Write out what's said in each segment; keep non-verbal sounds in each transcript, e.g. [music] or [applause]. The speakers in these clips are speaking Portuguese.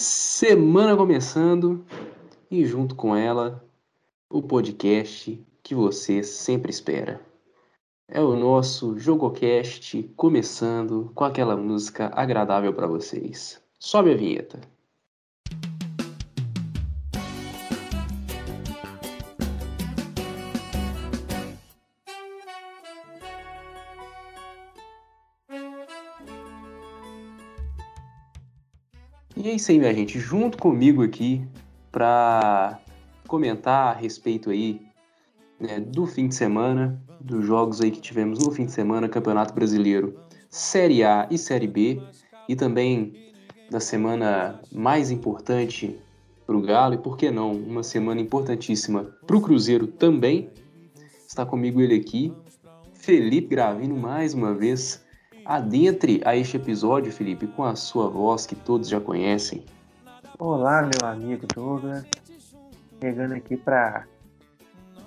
Semana começando e junto com ela o podcast que você sempre espera. É o nosso JogoCast começando com aquela música agradável para vocês. Sobe a vinheta. Aí, minha gente. Junto comigo aqui para comentar a respeito aí né, do fim de semana, dos jogos aí que tivemos no fim de semana, Campeonato Brasileiro, Série A e Série B, e também da semana mais importante para o Galo, e por que não, uma semana importantíssima para o Cruzeiro também. Está comigo ele aqui, Felipe Gravino, mais uma vez. Adentre a este episódio, Felipe, com a sua voz que todos já conhecem. Olá, meu amigo Douglas. Chegando aqui para.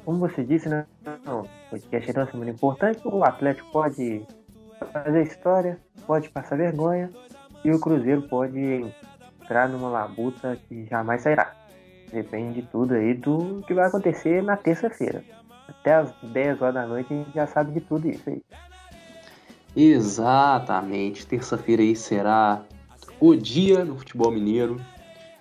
Como você disse, né? Não, podcast é uma semana importante. O Atlético pode fazer história, pode passar vergonha e o Cruzeiro pode entrar numa labuta que jamais sairá. Depende de tudo aí do que vai acontecer na terça-feira. Até as 10 horas da noite a gente já sabe de tudo isso aí. Exatamente. Terça-feira aí será o dia no futebol mineiro,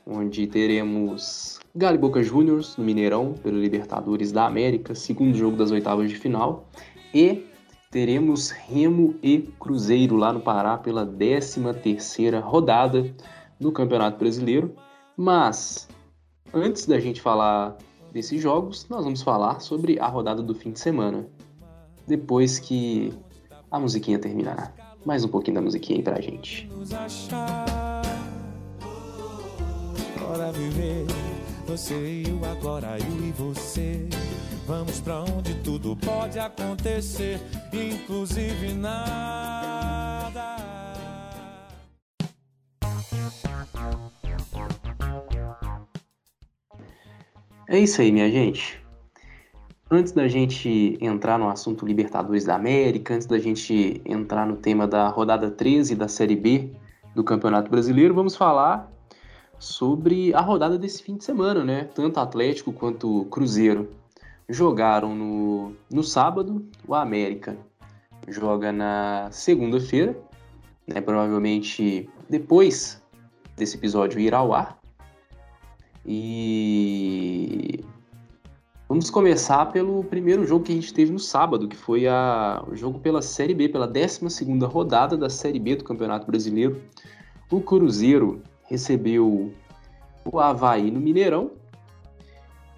onde teremos Galo Boca Juniors no Mineirão pelo Libertadores da América, segundo jogo das oitavas de final, e teremos Remo e Cruzeiro lá no Pará pela 13 terceira rodada do Campeonato Brasileiro. Mas antes da gente falar desses jogos, nós vamos falar sobre a rodada do fim de semana. Depois que a musiquinha terminará. Mais um pouquinho da musiquinha aí pra gente. Bora viver, você e eu agora, eu e você. Vamos pra onde tudo pode acontecer, inclusive nada. É isso aí, minha gente. Antes da gente entrar no assunto Libertadores da América, antes da gente entrar no tema da rodada 13 da Série B do Campeonato Brasileiro, vamos falar sobre a rodada desse fim de semana, né? Tanto Atlético quanto Cruzeiro jogaram no, no sábado, o América joga na segunda-feira, né? Provavelmente depois desse episódio ir ao ar. E Vamos começar pelo primeiro jogo que a gente teve no sábado, que foi a, o jogo pela Série B, pela 12 rodada da Série B do Campeonato Brasileiro. O Cruzeiro recebeu o Havaí no Mineirão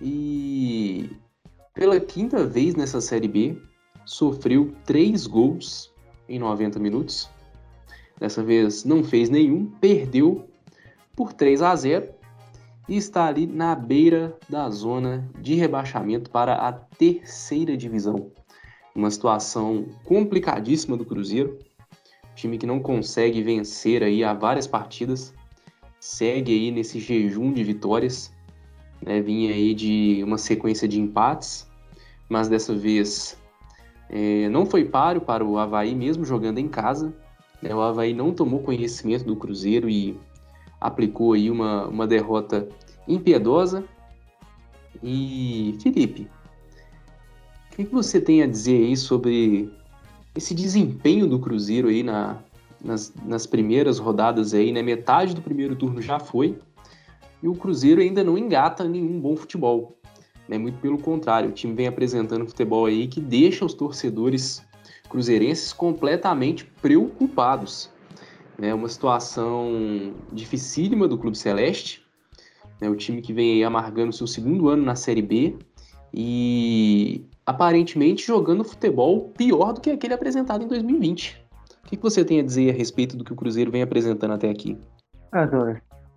e pela quinta vez nessa Série B sofreu três gols em 90 minutos. Dessa vez não fez nenhum, perdeu por 3 a 0 e está ali na beira da zona de rebaixamento para a terceira divisão. Uma situação complicadíssima do Cruzeiro, time que não consegue vencer aí há várias partidas, segue aí nesse jejum de vitórias, né? vinha aí de uma sequência de empates, mas dessa vez é, não foi páreo para o Havaí mesmo jogando em casa. Né? O Havaí não tomou conhecimento do Cruzeiro e aplicou aí uma, uma derrota impiedosa. E Felipe, o que, que você tem a dizer aí sobre esse desempenho do Cruzeiro aí na, nas, nas primeiras rodadas aí, né? Metade do primeiro turno já foi e o Cruzeiro ainda não engata nenhum bom futebol. Né? Muito pelo contrário, o time vem apresentando futebol aí que deixa os torcedores cruzeirenses completamente preocupados. É uma situação dificílima do Clube Celeste, né? o time que vem aí amargando seu segundo ano na Série B e aparentemente jogando futebol pior do que aquele apresentado em 2020. O que, você tem a dizer a respeito do que o Cruzeiro vem apresentando até aqui? Ah,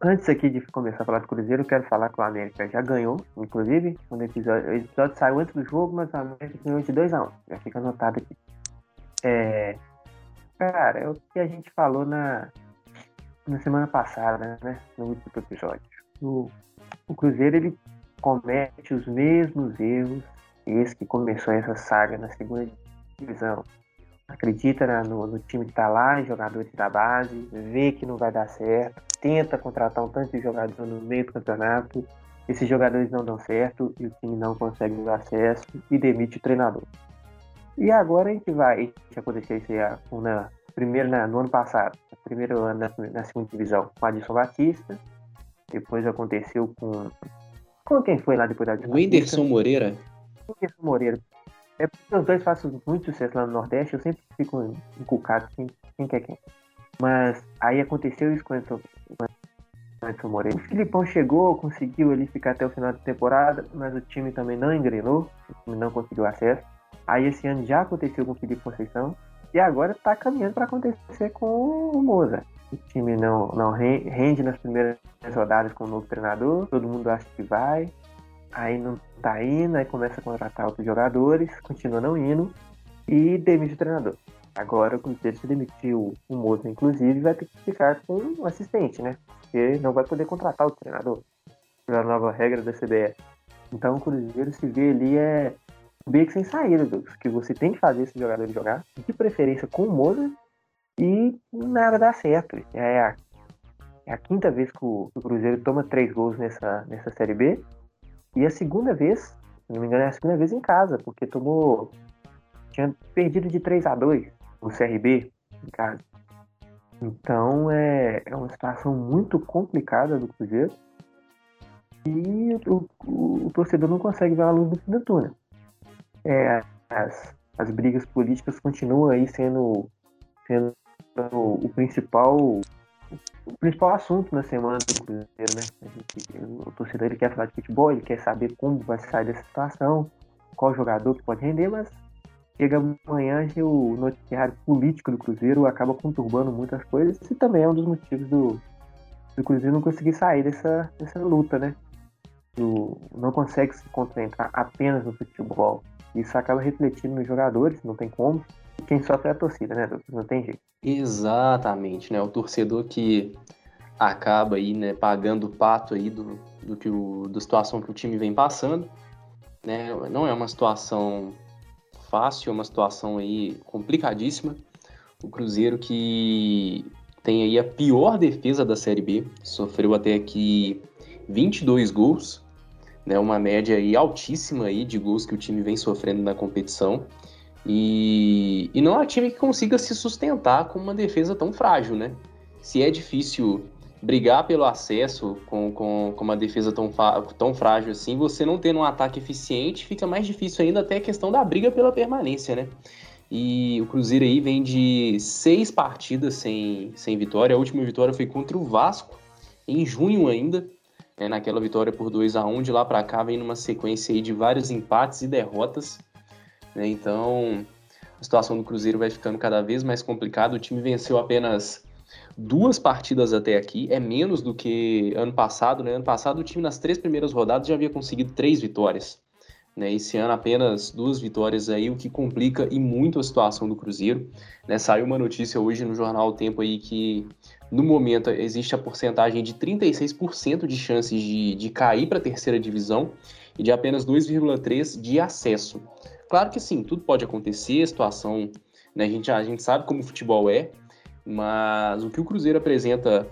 antes aqui de começar a falar do Cruzeiro, eu quero falar que o América já ganhou, inclusive, quando o episódio, o episódio saiu antes do jogo, mas o América ganhou de 2x1. Já fica anotado aqui. É, cara, é o que a gente falou na, na semana passada, né? No último episódio. O, o Cruzeiro ele comete os mesmos erros esse que começou essa saga na segunda divisão. acredita no, no, time que está lá, em jogadores da base, vê que não vai dar certo, tenta contratar um tanto de jogador no meio do campeonato, esses jogadores não dão certo e o time não consegue o acesso e demite o treinador. E agora a gente vai, que aconteceu isso aí na, primeiro na, no ano passado, primeiro ano na, na segunda divisão com Adilson Batista, depois aconteceu com. Com quem foi lá depois da Adilson Wenderson Moreira. Wenderson Moreira. É porque os dois fazem muito sucesso lá no Nordeste, eu sempre fico inculcado quem, quem quer quem. Mas aí aconteceu isso com o Anderson Moreira. O Filipão chegou, conseguiu ele ficar até o final da temporada, mas o time também não engrenou, o time não conseguiu acesso. Aí esse ano já aconteceu com o Felipe Conceição e agora está caminhando para acontecer com o Moza. O time não, não rende nas primeiras rodadas com o novo treinador, todo mundo acha que vai, aí não tá indo, aí começa a contratar outros jogadores, continua não indo e demite o treinador. Agora o Cruzeiro se demitiu o Moza, inclusive, vai ter que ficar com um assistente, né? Porque não vai poder contratar o treinador pela nova regra da CBF. Então o Cruzeiro se vê ali é beco sem saída, Douglas, que você tem que fazer esse jogador jogar, de preferência com o Moza, e nada dá certo. É a, é a quinta vez que o, o, Cruzeiro toma três gols nessa, nessa Série B, e a segunda vez, se não me engano, é a segunda vez em casa, porque tomou. tinha perdido de 3 a 2 o CRB em casa. Então é, é uma situação muito complicada do Cruzeiro. E o, o, o torcedor não consegue ver a luz do fim do túnel é, as, as brigas políticas continuam aí sendo, sendo o principal o principal assunto na semana do Cruzeiro, né? Gente, o torcedor ele quer falar de futebol, ele quer saber como vai sair dessa situação, qual jogador que pode render, mas chega amanhã e o noticiário político do Cruzeiro acaba conturbando muitas coisas e também é um dos motivos do, do Cruzeiro não conseguir sair dessa, dessa luta, né? Do, não consegue se concentrar apenas no futebol. Isso acaba refletindo nos jogadores, não tem como. Quem sofre é a torcida, né, Não tem jeito. Exatamente, né? O torcedor que acaba aí, né, pagando o pato aí do, do que o, da situação que o time vem passando, né? Não é uma situação fácil, é uma situação aí complicadíssima. O Cruzeiro que tem aí a pior defesa da Série B, sofreu até aqui 22 gols, né, uma média aí altíssima aí de gols que o time vem sofrendo na competição. E, e não um time que consiga se sustentar com uma defesa tão frágil, né? Se é difícil brigar pelo acesso com, com, com uma defesa tão, tão frágil assim, você não tendo um ataque eficiente, fica mais difícil ainda até a questão da briga pela permanência, né? E o Cruzeiro aí vem de seis partidas sem, sem vitória. A última vitória foi contra o Vasco, em junho ainda é, naquela vitória por 2 a 1 De lá para cá vem numa sequência aí de vários empates e derrotas. Né? Então a situação do Cruzeiro vai ficando cada vez mais complicada. O time venceu apenas duas partidas até aqui, é menos do que ano passado. Né? Ano passado o time nas três primeiras rodadas já havia conseguido três vitórias. Né? Esse ano apenas duas vitórias aí, o que complica e muito a situação do Cruzeiro. Né? Saiu uma notícia hoje no jornal o Tempo aí que no momento existe a porcentagem de 36% de chances de, de cair para a terceira divisão e de apenas 2,3% de acesso. Claro que sim, tudo pode acontecer, a situação, né, a, gente, a gente sabe como o futebol é, mas o que o Cruzeiro apresenta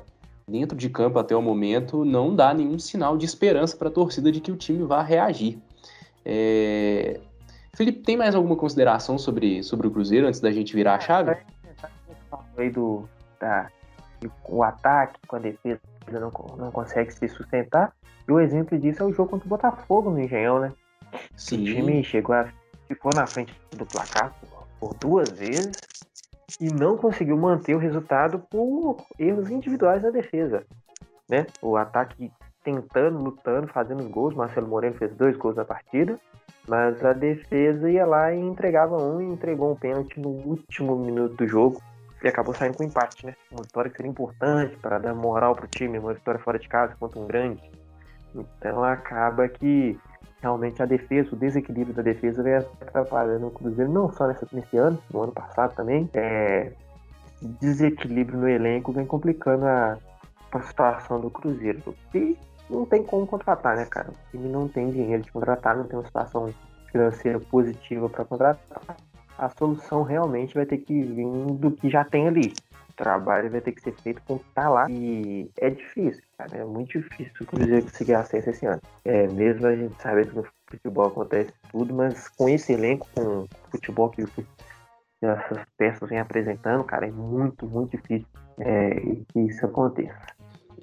dentro de campo até o momento não dá nenhum sinal de esperança para a torcida de que o time vá reagir. É... Felipe, tem mais alguma consideração sobre, sobre o Cruzeiro antes da gente virar a chave? Aí do, da, o ataque com a defesa não, não consegue se sustentar. E o exemplo disso é o jogo contra o Botafogo no Engenhão, né? Sim. O time chegou a, ficou na frente do placar por, duas vezes e não conseguiu manter o resultado por erros individuais da defesa. Né? O ataque tentando, lutando, fazendo gols. Marcelo Moreno fez dois gols na partida, mas a defesa ia lá e entregava um e entregou um pênalti no último minuto do jogo e acabou saindo com empate, né? Uma vitória que seria importante para dar moral para o time, uma vitória fora de casa contra um grande. Então acaba que realmente a defesa, o desequilíbrio da defesa vem atrapalhando o Cruzeiro, não só nessa, nesse ano, no ano passado também. É, desequilíbrio no elenco vem complicando a, a situação do Cruzeiro. E não tem como contratar, né, cara? O time não tem dinheiro de contratar, não tem uma situação financeira positiva para contratar. a solução realmente vai ter que vir do que já tem ali. Trabalho vai ter que ser feito com tá lá. E é difícil, cara. É muito difícil o Cruzeiro conseguir acesso esse ano. É, mesmo a gente sabe que no futebol acontece tudo, mas com esse elenco, com o futebol que essas peças vêm apresentando, cara, é muito, muito difícil é, que isso aconteça.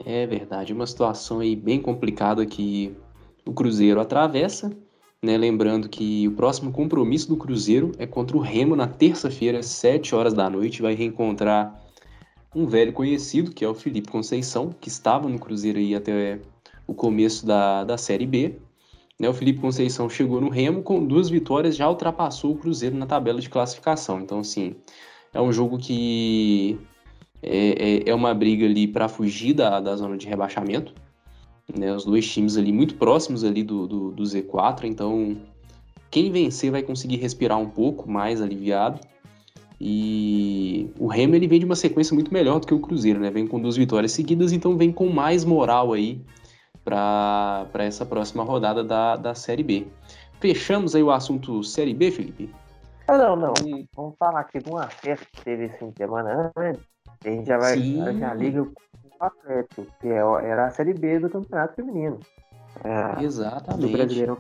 É verdade, uma situação aí bem complicada que o Cruzeiro atravessa. Né, lembrando que o próximo compromisso do Cruzeiro é contra o Remo na terça-feira, às 7 horas da noite. Vai reencontrar um velho conhecido, que é o Felipe Conceição, que estava no Cruzeiro aí até o começo da, da Série B. Né, o Felipe Conceição chegou no Remo com duas vitórias, já ultrapassou o Cruzeiro na tabela de classificação. Então, assim, é um jogo que é, é, é uma briga ali para fugir da, da zona de rebaixamento. Né? Os dois times ali muito próximos ali do, do, do Z4, então quem vencer vai conseguir respirar um pouco mais aliviado. E o Remo ele vem de uma sequência muito melhor do que o Cruzeiro, né? Vem com duas vitórias seguidas, então vem com mais moral aí para essa próxima rodada da, da Série B. Fechamos aí o assunto Série B, Felipe? Ah, não, não. Vamos falar aqui de um acesso que teve esse fim de semana antes. A gente já vai já liga com o Atlético, que é, era a Série B do Campeonato Feminino. É, Exatamente. O Brasileirão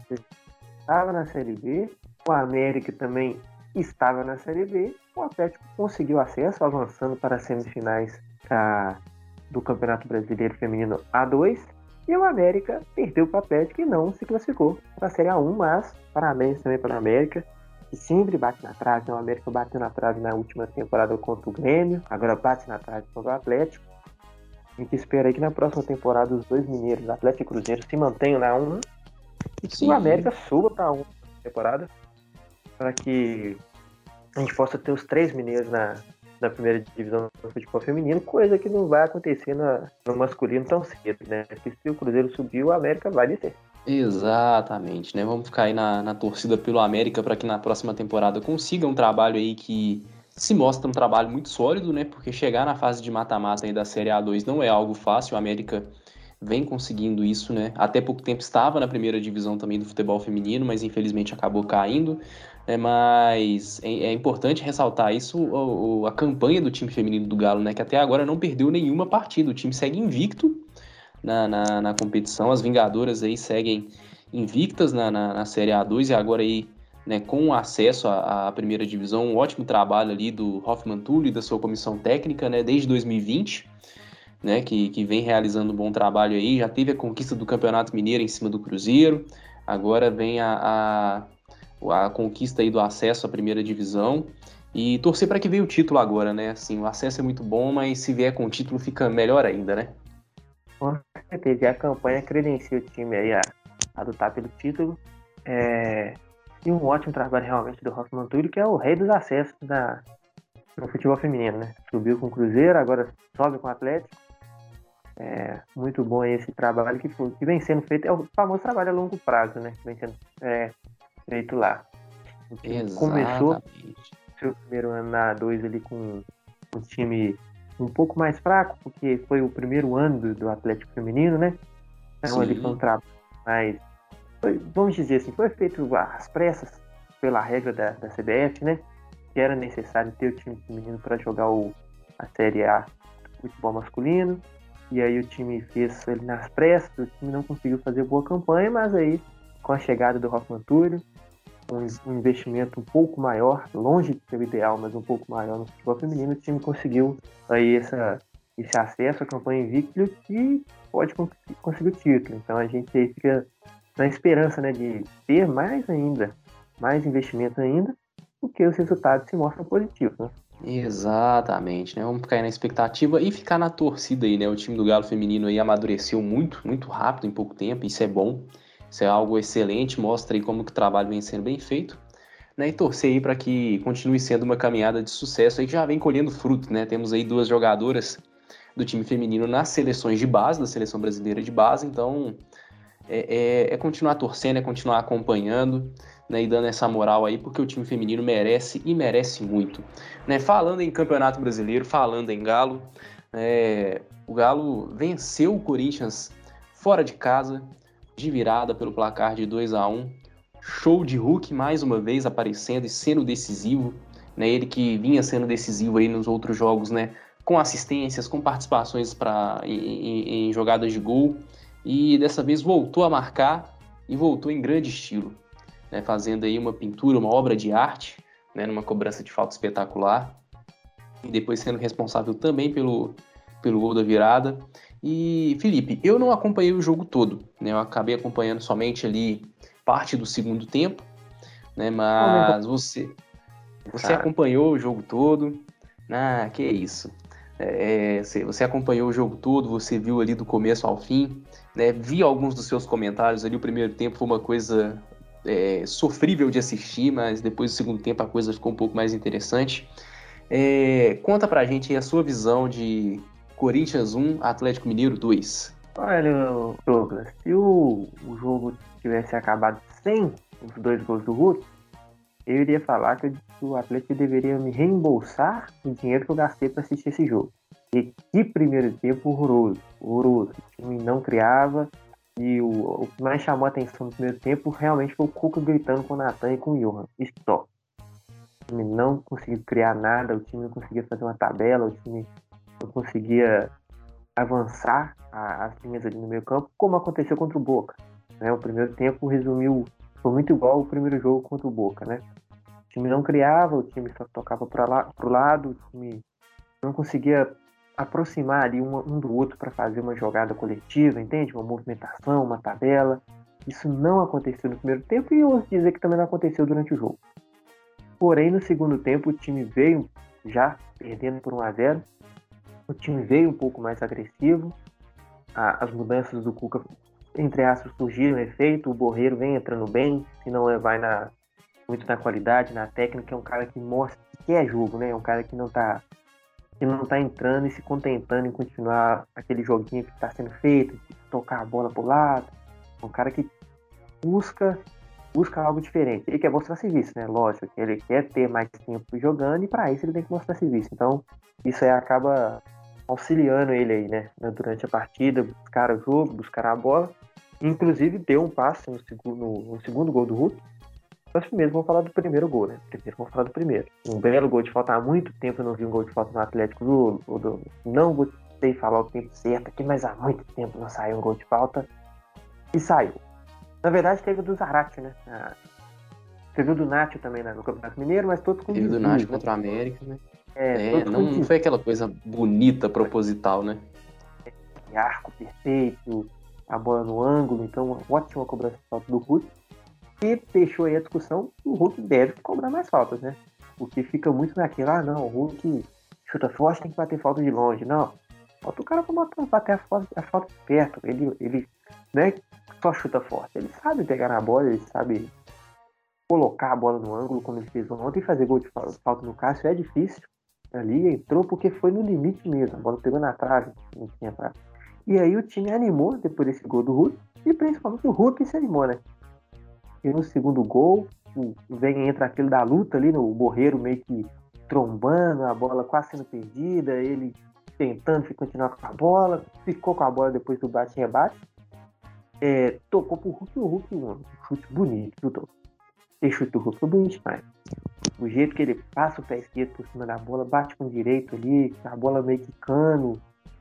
estava na Série B, o América também estava na Série B, o Atlético conseguiu acesso, avançando para as semifinais a, do Campeonato Brasileiro Feminino A2, e o América perdeu para o Atlético e não se classificou para a Série A1, mas parabéns também para o América, que sempre bate na trave. Né? O América bateu na trave na última temporada contra o Grêmio, agora bate na trave contra o Atlético. A gente espera aí que na próxima temporada os dois mineiros, Atlético e Cruzeiro, se mantenham na 1 e que o América suba para a 1 temporada, para que a gente possa ter os três mineiros na, na primeira divisão do futebol feminino, coisa que não vai acontecer na, no masculino tão cedo, né? Porque se o Cruzeiro subiu, o América vai descer. Exatamente, né? Vamos ficar aí na, na torcida pelo América para que na próxima temporada consiga um trabalho aí que se mostra um trabalho muito sólido, né? Porque chegar na fase de mata-mata aí da Série A2 não é algo fácil. O América vem conseguindo isso, né? Até pouco tempo estava na primeira divisão também do futebol feminino, mas infelizmente acabou caindo. Né? Mas é, é importante ressaltar isso, o, a campanha do time feminino do Galo, né? Que até agora não perdeu nenhuma partida. O time segue invicto na, na, na competição. As Vingadoras aí seguem invictas na, na, na Série A2 e agora aí né, com acesso à, à, primeira divisão, um ótimo trabalho ali do Hoffman Tulli e da sua comissão técnica, né, desde 2020, né, que, que vem realizando um bom trabalho aí, já teve a conquista do Campeonato Mineiro em cima do Cruzeiro, agora vem a, a, a conquista aí do acesso à primeira divisão, e torcer para que venha o título agora, né, assim, o acesso é muito bom, mas se vier com o título fica melhor ainda, né. Com certeza. E a campanha credencia o time aí a, a lutar pelo título. É, e um ótimo trabalho realmente do Hoffman Túlio, que é o rei dos acessos da, no futebol feminino, né? Subiu com o Cruzeiro, agora sobe com o Atlético. É, muito bom esse trabalho que, que vem sendo feito. É o famoso trabalho a longo prazo, né? Que vem sendo é, feito lá. Começou seu primeiro ano na A2 ali com um time um pouco mais fraco, porque foi o primeiro ano do, do Atlético Feminino, né? Então ele foi um trabalho mais. Foi, vamos dizer assim, foi feito às pressas pela regra da, da CBF, né? Que era necessário ter o time feminino para jogar o, a Série A do futebol masculino. E aí o time fez ele nas pressas, o time não conseguiu fazer boa campanha, mas aí com a chegada do Hoffman Túlio, um, investimento um pouco maior, longe de ser o ideal, mas um pouco maior no futebol feminino, o time conseguiu aí essa, esse acesso à campanha invicta e pode conseguir o título. Então a gente aí fica na esperança né, de ter mais ainda, mais investimento ainda, porque os resultados se mostram positivos. Né? Exatamente, né? Vamos ficar na expectativa e ficar na torcida aí, né? O time do Galo feminino aí amadureceu muito, muito rápido em pouco tempo, isso é bom. Isso é algo excelente, mostra aí como que o trabalho vem sendo bem feito. Né, e torcer aí para que continue sendo uma caminhada de sucesso aí que já vem colhendo fruto, né? Temos aí duas jogadoras do time feminino nas seleções de base, da seleção brasileira de base, então é, é, é continuar torcendo, é continuar acompanhando, né, e dando essa moral aí, porque o time feminino merece e merece muito. Né, falando em Campeonato Brasileiro, falando em Galo, é, o Galo venceu o Corinthians fora de casa, de virada pelo placar de 2 a 1 Show de Hulk mais uma vez aparecendo e sendo decisivo, né? Ele que vinha sendo decisivo aí nos outros jogos, né? Com assistências, com participações para em, em, em jogadas de gol e dessa vez voltou a marcar e voltou em grande estilo, né? Fazendo aí uma pintura, uma obra de arte, né? Numa cobrança de falta espetacular e depois sendo responsável também pelo pelo gol da virada. E Felipe, eu não acompanhei o jogo todo, né? Eu acabei acompanhando somente ali parte do segundo tempo, né? Mas você, você acompanhou o jogo todo. Ah, que isso. É, é você acompanhou o jogo todo, você viu ali do começo ao fim, né? Vi alguns dos seus comentários ali. O primeiro tempo foi uma coisa é, sofrível de assistir, mas depois do segundo tempo a coisa ficou um pouco mais interessante. É, conta pra gente a sua visão de Corinthians 1, Atlético Mineiro 2. Olha, Douglas, se o, o jogo tivesse acabado sem os dois gols do Hulk, eu iria falar que o Atlético deveria me reembolsar o dinheiro que eu gastei para assistir esse jogo. E que primeiro tempo horroroso, horroroso. O time não criava e o, o que mais chamou a atenção no primeiro tempo realmente foi o Cuca gritando com o Natan e com o Johan. Stop. O time não conseguiu criar nada, o time não conseguia fazer uma tabela, o time não conseguia avançar as linhas ali no meio campo, como aconteceu contra o Boca. Né? O primeiro tempo resumiu, foi muito igual ao primeiro jogo contra o Boca, né? O time não criava, o time só tocava para lá, o lado, o time não conseguia aproximar ali um, um do outro para fazer uma jogada coletiva, entende? Uma movimentação, uma tabela. Isso não aconteceu no primeiro tempo e eu ouso dizer que também não aconteceu durante o jogo. Porém, no segundo tempo, o time veio já perdendo por 1 a 0 o time veio um pouco mais agressivo, a, as mudanças do Cuca, entre aspas, surgiram efeito, o Borreiro vem entrando bem, se não é, vai na, muito na qualidade, na técnica, é um cara que mostra que é jogo, né? É um cara que não tá que não tá entrando e se contentando em continuar aquele joguinho que está sendo feito, tocar a bola pro lado. É um cara que busca busca algo diferente. Ele quer mostrar serviço, né? Lógico, que ele quer ter mais tempo jogando e para isso ele tem que mostrar serviço. Então, isso aí acaba auxiliando ele aí, né? Durante a partida, buscar o jogo, buscar a bola. Inclusive deu um passe no segundo, no segundo gol do Hulk. Mas primeiro vamos falar do primeiro gol, né? Primeiro vamos falar do primeiro. Um belo gol de falta. Há muito tempo eu não vi um gol de falta no Atlético do. do não vou sei falar o tempo certo aqui, mas há muito tempo não saiu um gol de falta. E saiu. Na verdade teve o do Zarate, né? Ah, teve o do Nacho também né? no Campeonato Mineiro, mas todos com Teve o do Nacho contra o América, né? É, é não, foi aquela coisa bonita, proposital, né? Arco perfeito, a bola no ângulo, então ótima cobrança de falta do Hulk. E deixou aí a discussão que o Hulk deve cobrar mais faltas, né? Porque fica muito naquilo, ah não, o Hulk chuta forte, tem que bater falta de longe. Não, falta o cara pra bater a falta, a falta de perto. Ele, ele não é só chuta forte, ele sabe pegar na bola, ele sabe colocar a bola no ângulo, como ele fez ontem, fazer gol de falta no Cássio é difícil ali, entrou porque foi no limite mesmo. A bola pegou na trave, não tinha trave. E aí o time animou depois desse gol do Hulk, e principalmente o Hulk se animou, né? E no segundo gol, vem entra aquele da luta ali, no Borreiro meio que trombando, a bola quase sendo perdida, ele tentando continuar com a bola, ficou com a bola depois do bate-rebate. É, tocou pro Hulk e o Hulk, um chute bonito, viu, Esse chute do Hulk foi bonito demais o jeito que ele passa o pé esquerdo por cima da bola, bate com o direito ali, a bola meio que cano.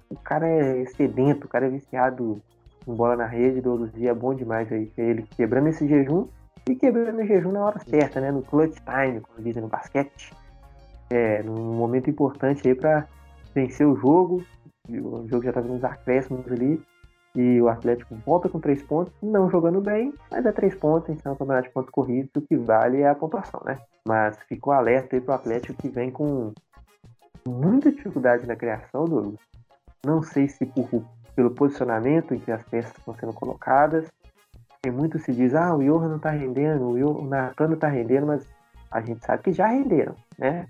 O cara é sedento, o cara é viciado em bola na rede, do dia é bom demais aí. Ele quebrando esse jejum e quebrando o jejum na hora certa, né? No clutch time, como dizem no basquete. É, num momento importante aí para vencer o jogo. O jogo já tá nos acréscimos ali. E o Atlético volta com três pontos, não jogando bem, mas é três pontos, então é um campeonato de pontos corridos, o que vale é a pontuação, né? Mas ficou alerta aí pro Atlético que vem com muita dificuldade na criação, do Não sei se por, pelo posicionamento em que as peças estão sendo colocadas. Tem muito se diz, ah, o Johan não tá rendendo, o, Johan, o não tá rendendo, mas a gente sabe que já renderam, né?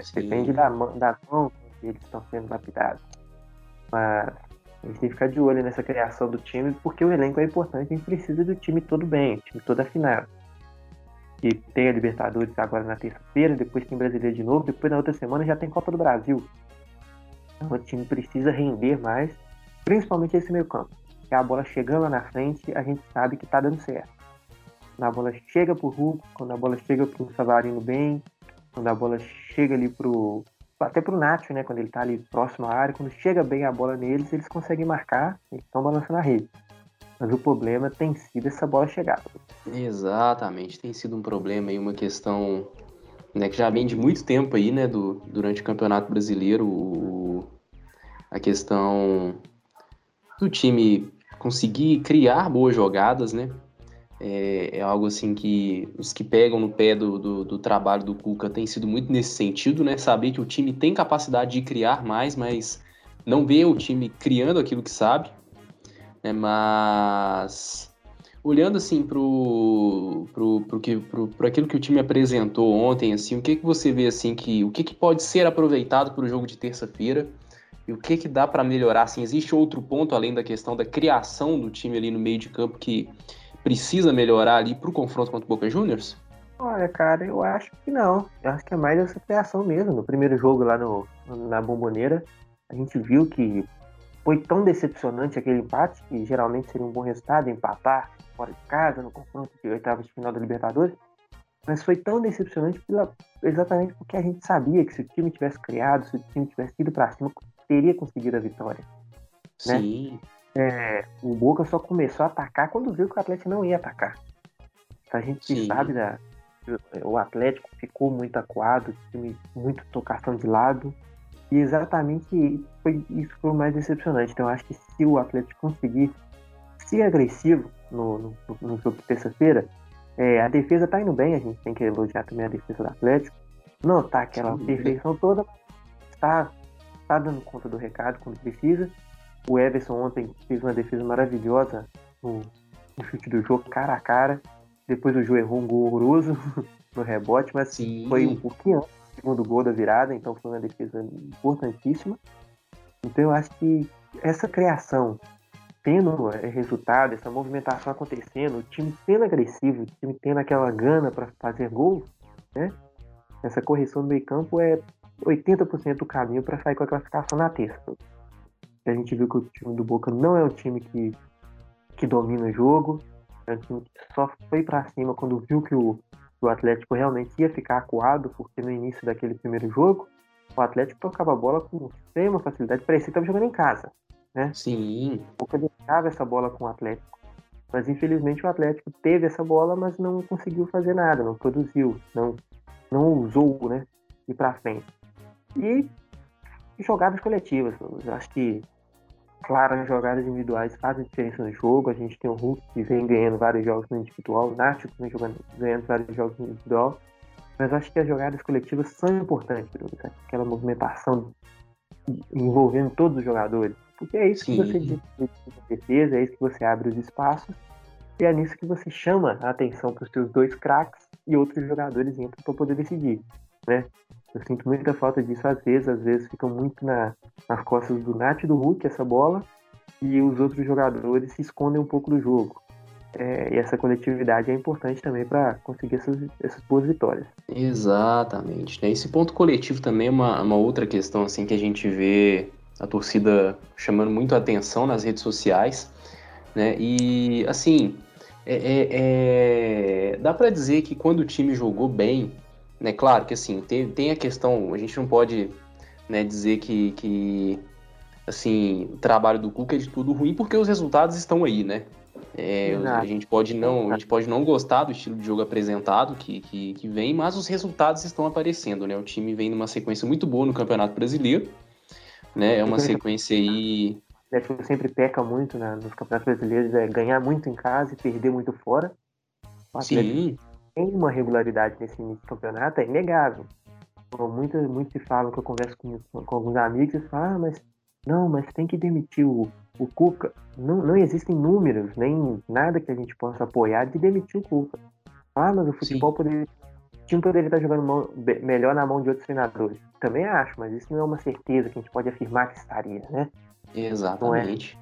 Sim. Depende da, da mão que eles estão sendo lapidados. Mas a gente tem que ficar de olho nessa criação do time, porque o elenco é importante, a gente precisa do time todo bem, time todo afinado. E tem a Libertadores agora na terça-feira, depois tem Brasileiro de novo, depois na outra semana já tem Copa do Brasil. Então o time precisa render mais, principalmente esse meio campo. Que a bola chegando lá na frente, a gente sabe que tá dando certo. quando a bola chega pro Hulk, quando a bola chega pro Savarino bem, quando a bola chega ali pro. Até pro Nacho, né? Quando ele tá ali próximo à área, quando chega bem a bola neles, eles conseguem marcar, eles estão balançando a rede. Mas o problema tem sido essa bola chegada. Exatamente, tem sido um problema aí, uma questão né, que já vem de muito tempo aí, né, do, durante o Campeonato Brasileiro, o, a questão do time conseguir criar boas jogadas, né? É, é, algo assim que os que pegam no pé do, do, do, trabalho do Cuca tem sido muito nesse sentido, né? Saber que o time tem capacidade de criar mais, mas não vê o time criando aquilo que sabe. Né? Mas olhando assim pro, pro, pro, pro, pro aquilo que o time apresentou ontem, assim, o que, que você vê assim que o que, que pode ser aproveitado para o jogo de terça-feira? E o que, que dá para melhorar? Assim, existe outro ponto além da questão da criação do time ali no meio de campo que precisa melhorar ali para o confronto contra o Boca Juniors? Olha, cara, eu acho que não. Eu acho que é mais essa criação mesmo. No primeiro jogo lá no, na Bomboneira, a gente viu que foi tão decepcionante aquele empate, que geralmente seria um bom resultado, empatar fora de casa, no confronto de oitavas de final da Libertadores. Mas foi tão decepcionante pela, exatamente porque a gente sabia que se o time tivesse criado, se o time tivesse ido para cima, teria conseguido a vitória. Né? Sim. Né? É, o Boca só começou a atacar quando viu que o Atlético não ia atacar. A gente Sim. sabe da, o Atlético ficou muito acuado, time muito tocação de lado. E exatamente foi, isso foi o mais decepcionante. Então acho que se o Atlético conseguir ser agressivo no, no, no jogo de terça-feira, é, a defesa tá indo bem, a gente tem que elogiar também a defesa do Atlético. Não tá aquela Sim, perfeição toda, está tá dando conta do recado quando precisa. O Everson ontem fez uma defesa maravilhosa no, no chute do jogo, cara a cara. Depois o Ju errou um gol horroroso [laughs] no rebote, mas Sim. foi um pouquinho antes do segundo gol da virada, então foi uma defesa importantíssima. Então eu acho que essa criação tendo é, resultado, essa movimentação acontecendo, o time sendo agressivo, o time tendo aquela gana para fazer gol, né? Essa correção do meio campo é 80% do caminho para sair com a classificação na terça. A gente viu que o time do Boca não é um time que, que domina o jogo, é um time que só foi para cima quando viu que o, o Atlético realmente ia ficar acuado, porque no início daquele primeiro jogo, o Atlético tocava a bola com extrema facilidade, parecia que estava jogando em casa. Né? Sim. O Boca deixava essa bola com o Atlético. Mas infelizmente o Atlético teve essa bola, mas não conseguiu fazer nada, não produziu, não, não usou né, ir para frente. E jogadas coletivas. Eu acho que, claro, as jogadas individuais fazem diferença no jogo. A gente tem o Hulk que vem ganhando vários jogos no individual, o Nacho que vem jogando, ganhando vários jogos no individual. Mas acho que as jogadas coletivas são importantes, aquela movimentação envolvendo todos os jogadores. Porque é isso Sim. que você defesa, é isso que você abre os espaços, e é nisso que você chama a atenção para os seus dois craques e outros jogadores entram para poder decidir, né? Eu sinto muita falta disso às vezes, às vezes ficam muito na, nas costas do Nath e do Hulk essa bola, e os outros jogadores se escondem um pouco do jogo. É, e essa coletividade é importante também para conseguir essas, essas boas vitórias. Exatamente. Né? Esse ponto coletivo também é uma, uma outra questão assim que a gente vê a torcida chamando muito a atenção nas redes sociais. Né? E assim, é, é, é... dá para dizer que quando o time jogou bem, né? Claro que assim, tem, tem a questão, a gente não pode né, dizer que, que assim, o trabalho do Cuca é de tudo ruim, porque os resultados estão aí, né? É, a gente pode não a gente pode não gostar do estilo de jogo apresentado que, que, que, vem, mas os resultados estão aparecendo, né? O time vem numa sequência muito boa no Campeonato Brasileiro, né? É uma sequência aí. O Atlético sempre peca muito né, nos campeonatos brasileiros, é ganhar muito em casa e perder muito fora. O Sim tem uma regularidade nesse início do campeonato, é inegável. Muitos, muitos se falam que eu converso com, com alguns amigos e falam, ah, mas não, mas tem que demitir o, o Cuca. Não, não existem números, nem nada que a gente possa apoiar de demitir o Cuca. Ah, mas o futebol Sim. poderia. O time poderia estar jogando mão, melhor na mão de outros treinadores. Também acho, mas isso não é uma certeza que a gente pode afirmar que estaria, né? Exatamente.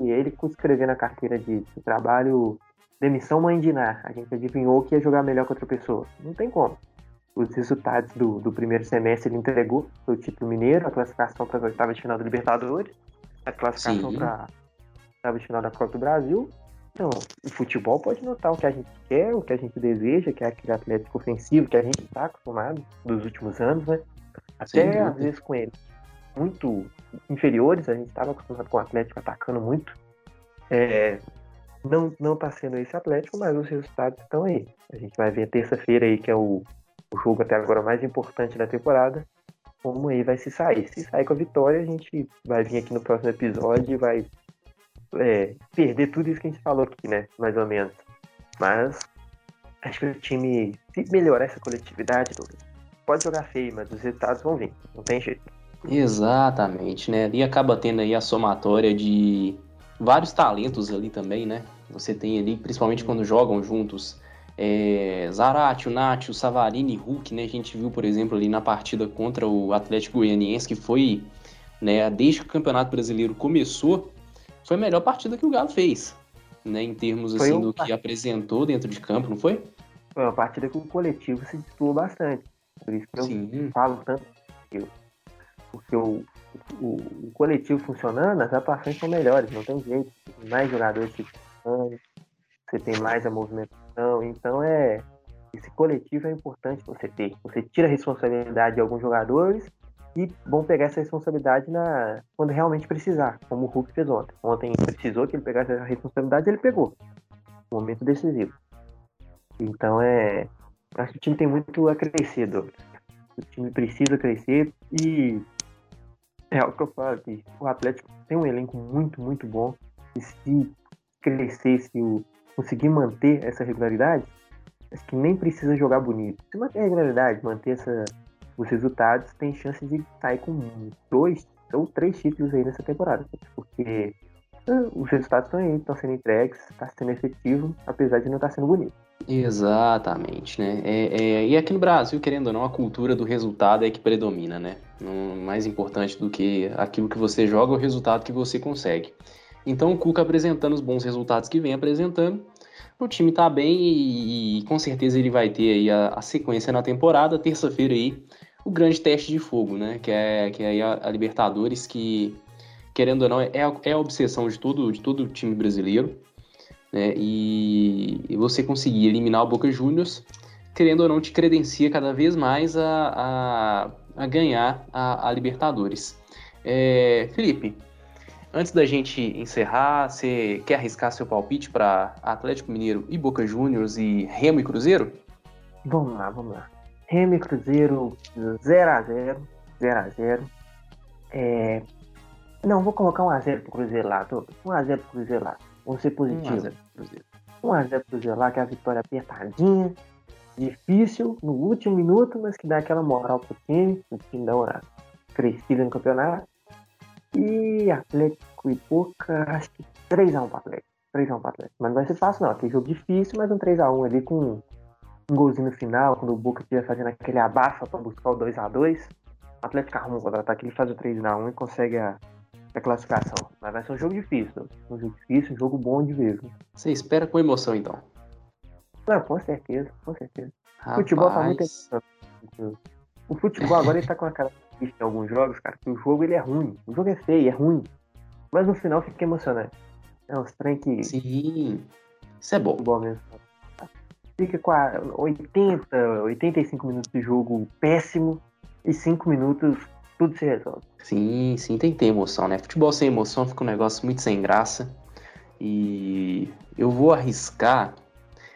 É. E ele escrever na carteira de, de trabalho demissão Ná. A gente adivinhou que ia jogar melhor que outra pessoa. Não tem como. Os resultados do, do primeiro semestre ele entregou o título mineiro, a classificação para a oitava de final da Libertadores, a classificação para a oitava de final da Copa do Brasil Então, o futebol pode notar o que a gente quer, o que a gente deseja, que é aquele atlético ofensivo que a gente está acostumado nos últimos anos, né? Até às vezes com ele muito inferiores, a gente estava acostumado com o Atlético atacando muito. É, não, não tá sendo esse Atlético, mas os resultados estão aí. A gente vai ver terça-feira aí, que é o, o jogo até agora mais importante da temporada, como aí vai se sair. Se sair com a vitória, a gente vai vir aqui no próximo episódio e vai é, perder tudo isso que a gente falou aqui, né? Mais ou menos. Mas acho que o time, se melhorar essa coletividade, pode jogar feio, mas os resultados vão vir. Não tem jeito. Exatamente, né? E acaba tendo aí a somatória de vários talentos ali também, né? Você tem ali, principalmente quando jogam juntos, é, Zarate, Nath, Savarini, Hulk, né? A gente viu, por exemplo, ali na partida contra o Atlético Goianiense, que foi, né, desde que o Campeonato Brasileiro começou, foi a melhor partida que o Galo fez, né? Em termos, assim, um... do que apresentou dentro de campo, não foi? Foi uma partida que o coletivo se destruiu bastante. Por isso que Sim. eu falo tanto porque o, o, o, coletivo funcionando, as atuações são melhores, não tem jeito. Mais jogadores se você tem mais a movimentação, então é. Esse coletivo é importante você ter. Você tira a responsabilidade de alguns jogadores e vão pegar essa responsabilidade na, quando realmente precisar, como o Hulk fez ontem. Ontem precisou que ele pegasse essa responsabilidade ele pegou. Momento decisivo. Então é. Acho que o time tem muito a crescer, Douglas. O time precisa crescer e é o que eu falo aqui. O Atlético tem um elenco muito, muito bom. E se crescer, se o, conseguir manter essa regularidade, acho que nem precisa jogar bonito. Se manter a regularidade, manter essa, os resultados, tem chance de sair com dois ou três títulos aí nessa temporada. Porque ah, os resultados estão aí, estão sendo entregues, está sendo efetivo, apesar de não estar tá sendo bonito. Exatamente, né? É, é, e aqui no Brasil, querendo ou não, a cultura do resultado é que predomina, né? Não, mais importante do que aquilo que você joga, é o resultado que você consegue. Então, o Cuca apresentando os bons resultados que vem apresentando, o time tá bem e, e com certeza ele vai ter aí a, a sequência na temporada. Terça-feira aí, o grande teste de fogo, né? Que é, que é a, a Libertadores, que, querendo ou não, é, é a obsessão de todo, de todo time brasileiro né? E, e você conseguir eliminar o Boca Juniors, querendo ou não, te credencia cada vez mais a, a, a ganhar a, a Libertadores. É, Felipe, antes da gente encerrar, você quer arriscar seu palpite para Atlético Mineiro e Boca Juniors e Remo e Cruzeiro? Vamos lá, vamos lá. Remo e Cruzeiro 0x0. 0x0. É... Não, vou colocar 1x0 pro Cruzeiro lá. 1x0 pro Cruzeiro lá. Vamos ser positivo. 1x0 Cruzeiro. 1x0 Cruzeiro lá, que é a vitória apertadinha, difícil, no último minuto, mas que dá aquela moral pro time, o time dá uma crescida no campeonato. E Atlético e Boca, acho que 3x1 pro Atlético. 3x1 pro Atlético. Mas não vai ser fácil, não. Tem jogo difícil, mas um 3x1 ali com um golzinho no final, quando o Boca estiver fazendo aquele abafa para buscar o 2x2. O Atlético arruma o contra-ataque, ele faz o 3x1 e consegue a, a classificação. Mas vai ser um jogo difícil. Um jogo difícil, um jogo bom de ver. Você espera com emoção, então? Não, com certeza, com certeza. Rapaz... O futebol tá muito. O futebol [laughs] agora ele tá com a cara em alguns jogos, cara, que o jogo ele é ruim. O jogo é feio, é ruim. Mas no final fica emocionante. É uns trem que. Sim. Isso é bom. Futebol mesmo. Fica com a 80, 85 minutos de jogo péssimo e 5 minutos tudo se resolve. Sim, sim, tem que ter emoção, né? Futebol sem emoção fica um negócio muito sem graça. E eu vou arriscar.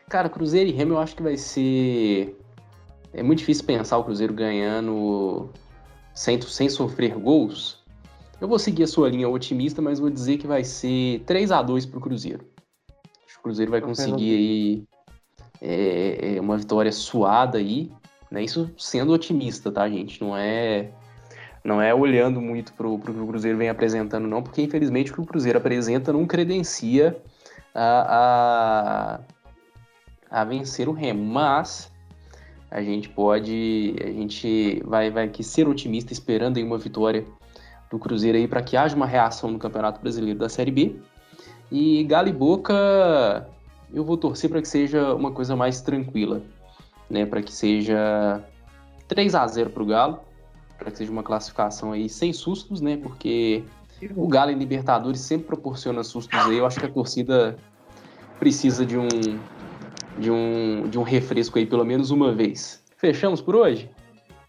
Cara, Cruzeiro e Remo eu acho que vai ser. É muito difícil pensar o Cruzeiro ganhando sem, sem sofrer gols. Eu vou seguir a sua linha otimista, mas vou dizer que vai ser 3 a 2 pro Cruzeiro. Acho que o Cruzeiro vai conseguir aí é, é, uma vitória suada aí. Né? Isso sendo otimista, tá, gente? Não é não é olhando muito para o que o Cruzeiro vem apresentando, não, porque infelizmente o que o Cruzeiro apresenta não credencia a, a, a vencer o Remo. Mas a gente pode, a gente vai, vai que ser otimista esperando em uma vitória do Cruzeiro aí para que haja uma reação no Campeonato Brasileiro da Série B. E Galo e Boca, eu vou torcer para que seja uma coisa mais tranquila, né? Para que seja 3 a 0 para o Galo para que seja uma classificação aí sem sustos, né? Porque o Galo em Libertadores sempre proporciona sustos aí. Eu acho que a torcida precisa de um, de um, de um refresco aí pelo menos uma vez. Fechamos por hoje?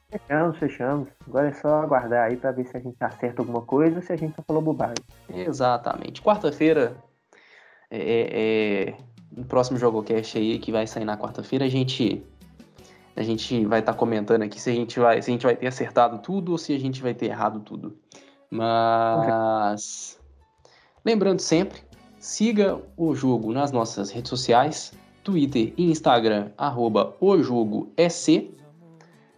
Fechamos, fechamos. Agora é só aguardar aí para ver se a gente acerta alguma coisa ou se a gente só falou bobagem. Exatamente. Quarta-feira é, é, é no próximo Jogocast aí que vai sair na quarta-feira, a gente a gente vai estar tá comentando aqui se a gente vai se a gente vai ter acertado tudo ou se a gente vai ter errado tudo. Mas lembrando sempre, siga o jogo nas nossas redes sociais, Twitter e Instagram, arroba.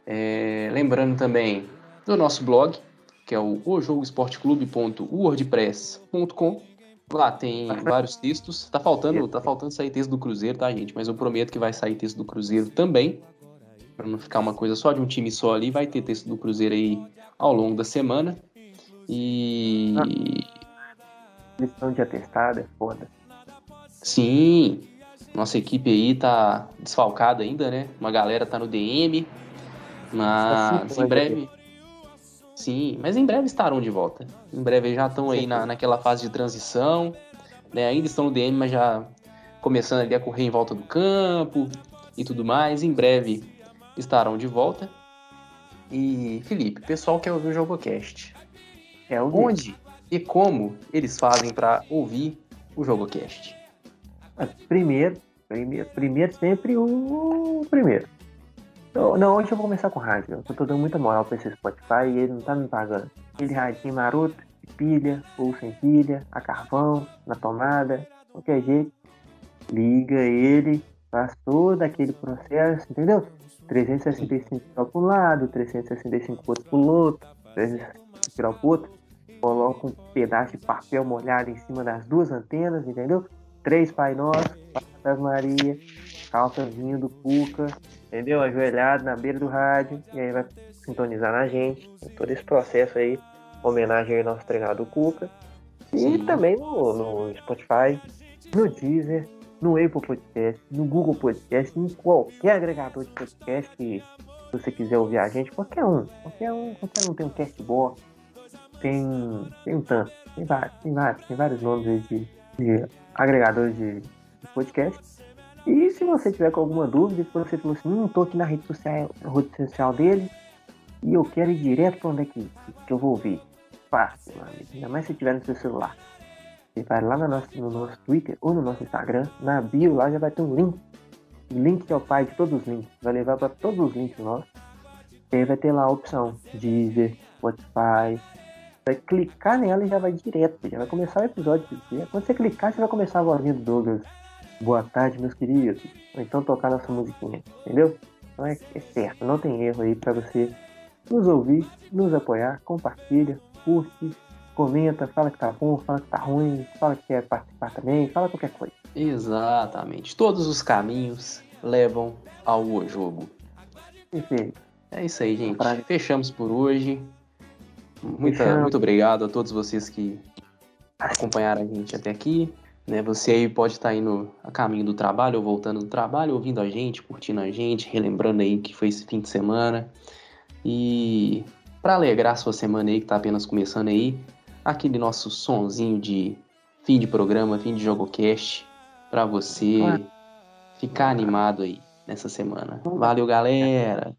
É, lembrando também do nosso blog, que é o ojogoesporteclube.wordpress.com Lá tem vários textos. Tá faltando, tá faltando sair texto do Cruzeiro, tá, gente? Mas eu prometo que vai sair texto do Cruzeiro também. Pra não ficar uma coisa só de um time só ali, vai ter texto do Cruzeiro aí ao longo da semana. E. Lição de atestado é foda. Sim. Nossa equipe aí tá desfalcada ainda, né? Uma galera tá no DM. Mas em breve. Sim, mas em breve estarão de volta. Em breve já estão aí na, naquela fase de transição, né? Ainda estão no DM, mas já começando ali a correr em volta do campo e tudo mais. Em breve estarão de volta. E Felipe, o pessoal quer ouvir o JogoCast. É Onde e como eles fazem para ouvir o JogoCast? Primeiro, primeiro, primeiro sempre o primeiro. Não, não, hoje eu vou começar com rádio. Eu tô dando muita moral pra esse Spotify e ele não tá me pagando. Aquele radinho maroto, de pilha, ou sem pilha, a carvão, na tomada, qualquer jeito. Liga ele, faz todo aquele processo, entendeu? 365 para um lado, 365 outro pro outro, 365 pro outro. Coloca um pedaço de papel molhado em cima das duas antenas, entendeu? Três Pai Nosso, Pai Maria, calçazinho do Cuca, entendeu? Ajoelhado na beira do rádio, e aí vai sintonizar na gente. Todo esse processo aí, homenagem ao nosso treinador Cuca. E também no, no Spotify, no Deezer, no Apple Podcast, no Google Podcast, em qualquer agregador de podcast que você quiser ouvir a gente, qualquer um, qualquer um, qualquer um tem um castbox, tem, tem um tanto, tem vários, tem vários, tem vários nomes de, de agregadores de, de podcast. E se você tiver com alguma dúvida, se você falou assim, não tô aqui na rede social, rede social dele, e eu quero ir direto para onde é que, que eu vou ouvir. Fácil, amigo. Ainda mais se tiver no seu celular. Você vai lá no nosso, no nosso Twitter ou no nosso Instagram, na bio lá já vai ter um link. O link que é o pai de todos os links. Vai levar para todos os links nossos. E aí vai ter lá a opção Deezer, Spotify. Vai clicar nela e já vai direto. Já vai começar o episódio. Quando você clicar, você vai começar a vozinha do Douglas boa tarde, meus queridos. Ou então tocar nossa musiquinha, entendeu? Então é, é certo, não tem erro aí para você nos ouvir, nos apoiar, compartilha, curte, comenta, fala que tá bom, fala que tá ruim, fala que quer participar também, fala qualquer coisa. Exatamente. Todos os caminhos levam ao jogo. Perfeito. É isso aí, gente. Fechamos por hoje. Muita, muito obrigado a todos vocês que acompanharam a gente até aqui. Né? Você aí pode estar tá indo a caminho do trabalho ou voltando do trabalho, ouvindo a gente, curtindo a gente, relembrando aí que foi esse fim de semana. E para alegrar sua semana aí que está apenas começando aí, aquele nosso sonzinho de fim de programa, fim de jogocast, para você ficar animado aí nessa semana. Valeu, galera!